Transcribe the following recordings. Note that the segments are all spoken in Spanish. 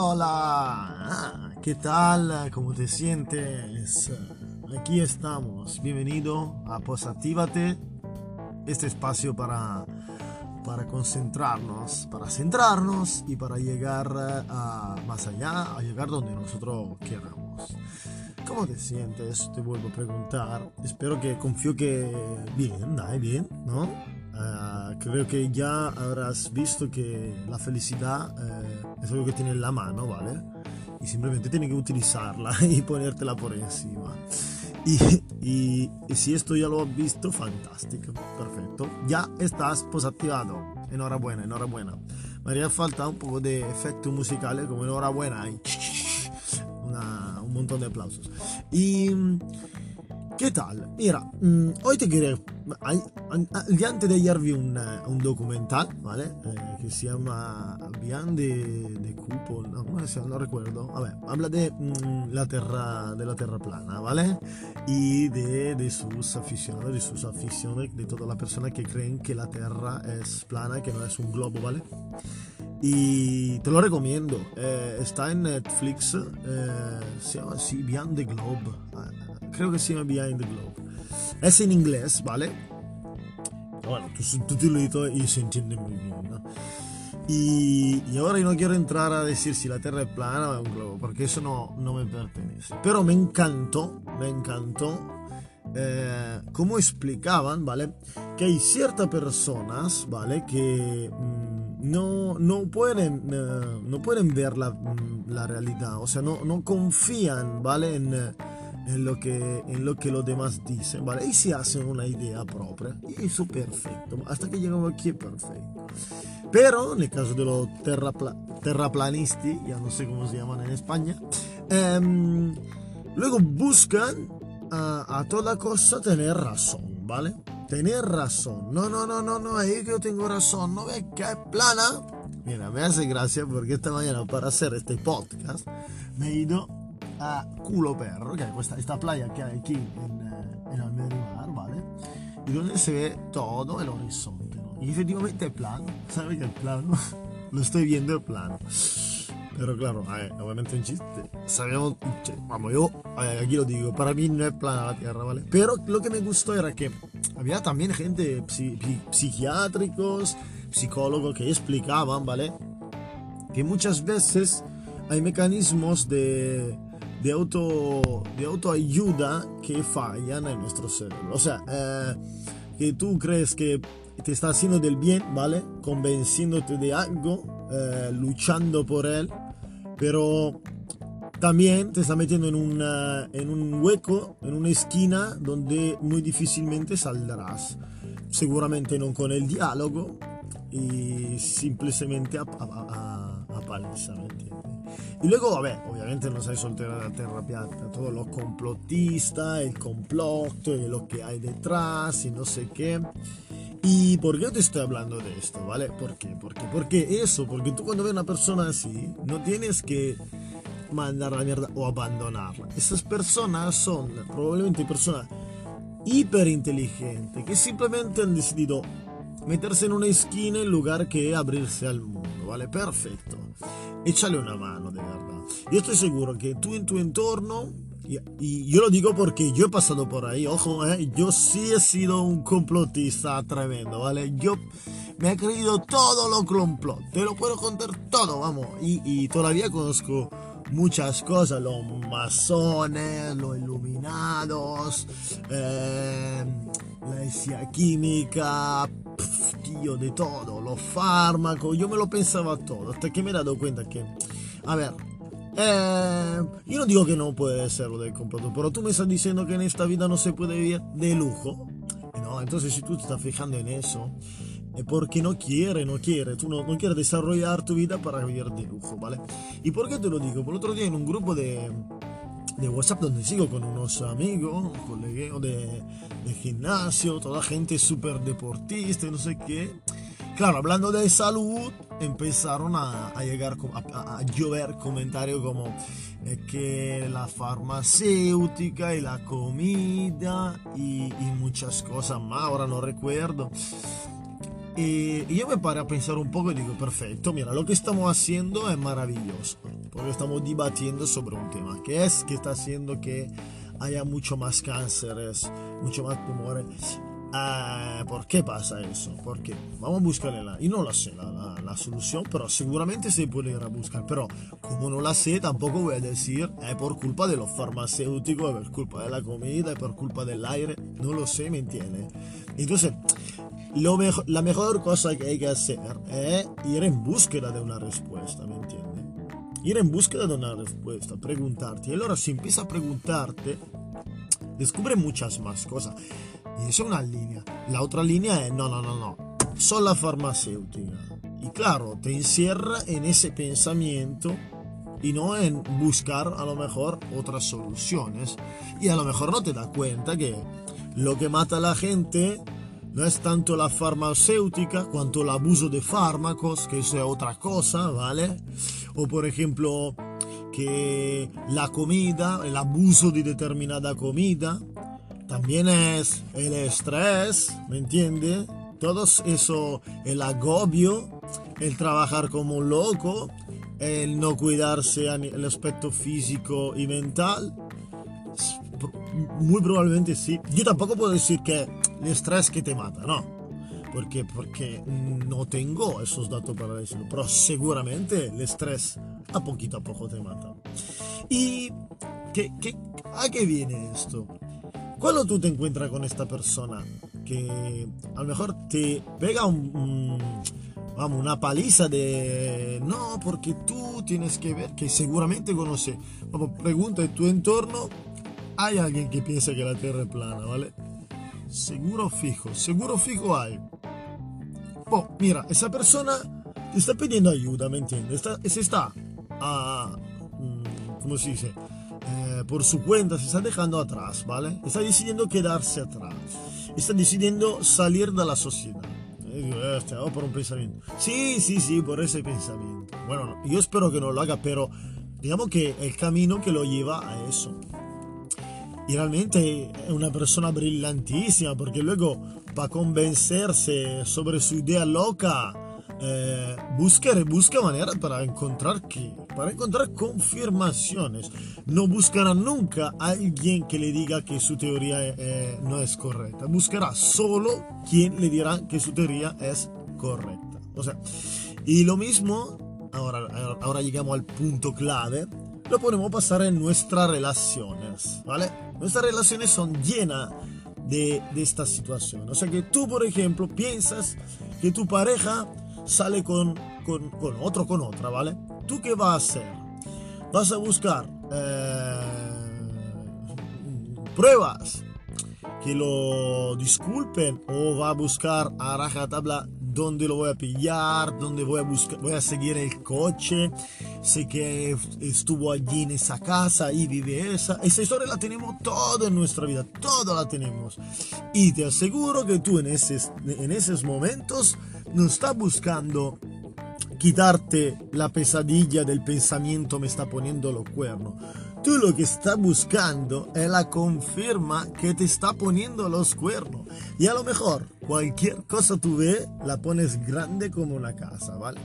Hola, ¿qué tal? ¿Cómo te sientes? Aquí estamos. Bienvenido a Posatívate, este espacio para, para concentrarnos, para centrarnos y para llegar a, más allá, a llegar donde nosotros queramos. ¿Cómo te sientes? Te vuelvo a preguntar. Espero que confío que bien, dai, bien, ¿no? Uh, creo que ya habrás visto que la felicidad eh, es algo que tiene en la mano, ¿vale? Y simplemente tienes que utilizarla y ponértela por encima. Y, y, y, si esto ya lo has visto, fantástico, perfecto. Ya estás posactivado. Enhorabuena, enhorabuena. Me haría falta un poco de efecto musical como enhorabuena. Y una, un montón de aplausos. Y ¿Qué tal? Mira, mmm, hoy te quería... El día antes de ayer vi un, un documental, ¿vale? Eh, que se llama Beyond de, de Cupo, no, ¿cómo se llama? No recuerdo. Habla de, mmm, la terra, de la Tierra plana, ¿vale? Y de, sus aficionados, de sus aficiones, de todas las personas que creen que la Tierra es plana, que no es un globo, ¿vale? Y te lo recomiendo. Eh, está en Netflix. Eh, se llama así, Beyond the Globe. Creo que se llama Behind the Globe. Es en inglés, ¿vale? Bueno, tú subtitulito y se entiende muy bien, ¿no? Y, y, ahora yo no quiero entrar a decir si la Tierra es plana o es un globo, porque eso no, no me pertenece. Pero me encantó, me encantó eh, cómo explicaban, ¿vale? Que hay ciertas personas, ¿vale? Que... Mmm, no, no, pueden, uh, no pueden ver la, la, realidad, o sea, no, no confían, ¿vale? En, en, lo que, en lo que los demás dicen, ¿vale? Y se hacen una idea propia, y eso perfecto, hasta que llegamos aquí perfecto. Pero en el caso de los terrapla, terraplanisti, ya no sé cómo se llaman en España, um, luego buscan uh, a toda cosa tener razón, ¿vale? tener razón. No, no, no, no, no, es que yo tengo razón. ¿No ves que es plana? Mira, me hace gracia porque esta mañana para hacer este podcast me he ido a Culo Perro, que es esta, playa que hay aquí en, en Almerimar, ¿vale? Y donde se ve todo el horizonte, ¿no? Y efectivamente es plano. ¿Sabes que es plano? Lo estoy viendo en plano. Pero claro, eh, obviamente un chiste. Sabemos, vamos, yo eh, aquí lo digo, para mí no es plana la Tierra, ¿vale? Pero lo que me gustó era que había también gente psiquiátricos, psicólogos que explicaban, ¿vale? Que muchas veces hay mecanismos de, de, auto, de autoayuda que fallan en nuestro cerebro. O sea, eh, que tú crees que te está haciendo del bien, ¿vale? Convenciéndote de algo, eh, luchando por él, pero también te está metiendo en, una, en un hueco, en una esquina donde muy difícilmente saldrás. Seguramente no con el diálogo y simplemente a, a, a, a paliza, ¿me entiendes? Y luego, vabbè, ovviamente no sei soltera la terra piatta, todo lo complotista, el complot, lo que hay detrás y no sé qué. ¿Y por qué te estoy hablando de esto? ¿Vale? ¿Por qué? ¿Por qué? Porque eso, porque tú cuando ves a una persona así, no tienes que mandar la mierda o abandonarla. Esas personas son probablemente personas hiper inteligentes que simplemente han decidido meterse en una esquina en lugar que abrirse al mundo, ¿vale? Perfecto. Échale una mano, de verdad. Yo estoy seguro que tú en tu entorno y, yo lo digo porque yo he pasado por ahí, ojo, ¿eh? yo sí he sido un complotista tremendo, ¿vale? Yo me he creído todo lo complot, te lo puedo contar todo, vamos, y, y todavía conozco muchas cosas, los masones, los iluminados, eh, la decía química, tío, de todo, los fármacos, yo me lo pensaba todo, hasta que me he dado cuenta que, a ver, eh, yo no digo que no puede ser lo del complot, pero tú me estás diciendo que en esta vida no se puede vivir de lujo. No, entonces si tú te estás fijando en eso, es porque no quiere, no quiere, tú no, no quieres desarrollar tu vida para vivir de lujo, ¿vale? ¿Y por qué te lo digo? Por otro día en un grupo de, de WhatsApp donde sigo con unos amigos, colegueo de, de gimnasio, toda gente súper deportista y no sé qué. Claro, hablando de salud, empezaron a, a llegar a, a, llover comentarios como eh, que la farmacéutica y la comida y, y, muchas cosas más, ahora no recuerdo. Y, yo me paré a pensar un poco y digo, perfecto, mira, lo que estamos haciendo es maravilloso, porque estamos debatiendo sobre un tema, que es que está haciendo que haya mucho más cánceres, mucho más tumores. Ah, ¿Por qué pasa eso? Porque vamos a buscarle la... Y no la sé la, la, solución, pero seguramente se puede ir a buscar. Pero como no la sé, tampoco voy a decir es por culpa de los farmacéuticos, es por culpa de la comida, es por culpa del aire. No lo sé, ¿me entiendes? Entonces, lo mejor, la mejor cosa que hay que hacer es ir en búsqueda de una respuesta, ¿me entiendes? Ir en búsqueda de una respuesta, preguntarte. Y ahora si empiezas a preguntarte, descubre muchas más cosas. Y es una línea. La otra línea es, no, no, no, no, son la farmacéutica. Y claro, te encierra en ese pensamiento y no en buscar a lo mejor otras soluciones. Y a lo mejor no te das cuenta que lo que mata a la gente no es tanto la farmacéutica cuanto el abuso de fármacos, que eso es otra cosa, ¿vale? O por ejemplo, que la comida, el abuso de determinada comida, también es el estrés, ¿me entiende? Todo eso, el agobio, el trabajar como un loco, el no cuidarse el aspecto físico y mental. Muy probablemente sí. Yo tampoco puedo decir que el estrés que te mata, no. Porque, porque no tengo esos datos para decirlo. Pero seguramente el estrés a poquito a poco te mata. ¿Y qué, qué, a qué viene esto? Cuando tú te encuentras con esta persona que a lo mejor te pega un, vamos, una paliza de no, porque tú tienes que ver, que seguramente conoce, vamos, pregunta en tu entorno, hay alguien que piensa que la Tierra es plana, ¿vale? Seguro fijo, seguro fijo hay. Oh, mira, esa persona te está pidiendo ayuda, ¿me entiendes? Está, se está, a, mm, ¿cómo se dice? Eh, por su cuenta, se está dejando atrás, ¿vale? Está decidiendo quedarse atrás. Está decidiendo salir de la sociedad. Eh, por un pensamiento. Sí, sí, sí, por ese pensamiento. Bueno, yo espero que no lo haga, pero digamos que el camino que lo lleva a eso. Y realmente es una persona brillantísima porque luego para convencerse sobre su idea loca, eh, busca, busca maneras para encontrar que, para encontrar confirmaciones. No buscará nunca a alguien que le diga que su teoría eh, no es correcta. Buscará solo quien le dirá que su teoría es correcta. O sea, y lo mismo, ahora, ahora llegamos al punto clave, lo podemos pasar en nuestras relaciones, ¿vale? Nuestras relaciones son llenas de, de esta situación. O sea que tú, por ejemplo, piensas que tu pareja sale con, con, con, otro, con otra, ¿vale? ¿Tú qué vas a hacer? Vas a buscar eh, pruebas que lo disculpen o va a buscar a rajatabla dónde lo voy a pillar, dónde voy a buscar, voy a seguir el coche, sé que estuvo allí en esa casa y vive esa. Esa historia la tenemos toda en nuestra vida, toda la tenemos. Y te aseguro que tú en esos, en esos momentos no estás buscando quitarte la pesadilla del pensamiento me está poniendo los cuernos. Tú lo que estás buscando es la confirma que te está poniendo los cuernos. Y a lo mejor cualquier cosa tú ves, la pones grande como una casa, ¿vale?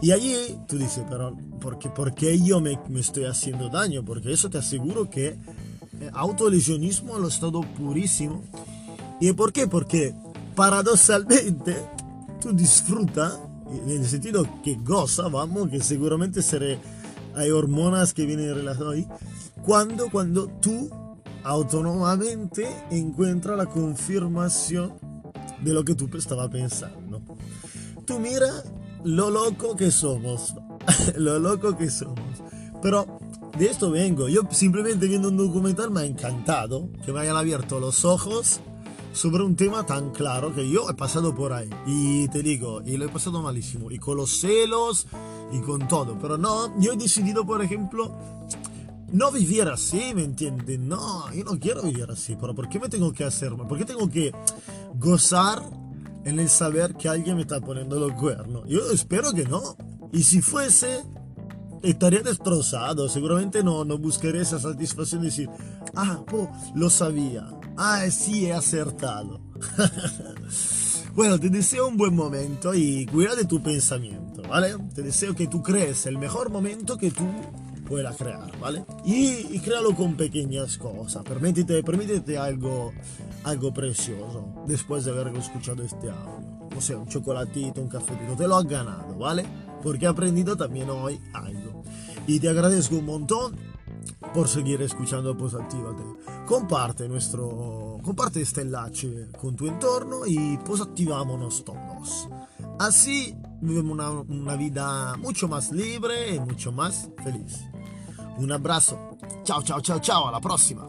Y allí tú dices, pero ¿por qué, por qué yo me, me, estoy haciendo daño? Porque eso te aseguro que eh, autolesionismo lo estado purísimo. ¿Y por qué? Porque paradossalmente tú disfrutas, en el sentido que goza, vamos, que seguramente seré, hay hormonas que vienen relacionadas ahí cuando, cuando tú autónomamente encuentras la confirmación de lo que tú estabas pensando. Tú mira lo loco que somos, lo loco que somos. Pero de esto vengo. Yo simplemente viendo un documental me ha encantado que me hayan abierto los ojos sobre un tema tan claro que yo he pasado por ahí. Y te digo, y lo he pasado malísimo. Y con los celos y con todo. Pero no, yo he decidido, por ejemplo, no vivir así, ¿me entiendes? No, yo no quiero vivir así, pero ¿por qué me tengo que hacer? ¿Por qué tengo que gozar en el saber que alguien me está poniendo los cuernos? Yo espero que no. Y si fuese, estaría destrozado. Seguramente no, no buscaría esa satisfacción de decir, ah, lo sabía. Ah, sí, he acertado. Bueno, te deseo un buen momento y cuida de tu pensamiento, ¿vale? Te deseo que tú crees el mejor momento que tú puedas crear, ¿vale? Y, y créalo con pequeñas cosas. Permítete, permítete algo, algo precioso después de haber escuchado este audio. No sé, un chocolatito, un cafetito, te lo has ganado, ¿vale? Porque he aprendido también hoy algo. Y te agradezco un montón por seguir escuchando Posatívate. Comparte nuestro, comparte este enlace con tu entorno y posactivámonos todos. Así vivimos una, una vida mucho más libre y mucho más feliz. Un abbraccio. Ciao ciao ciao ciao, alla prossima.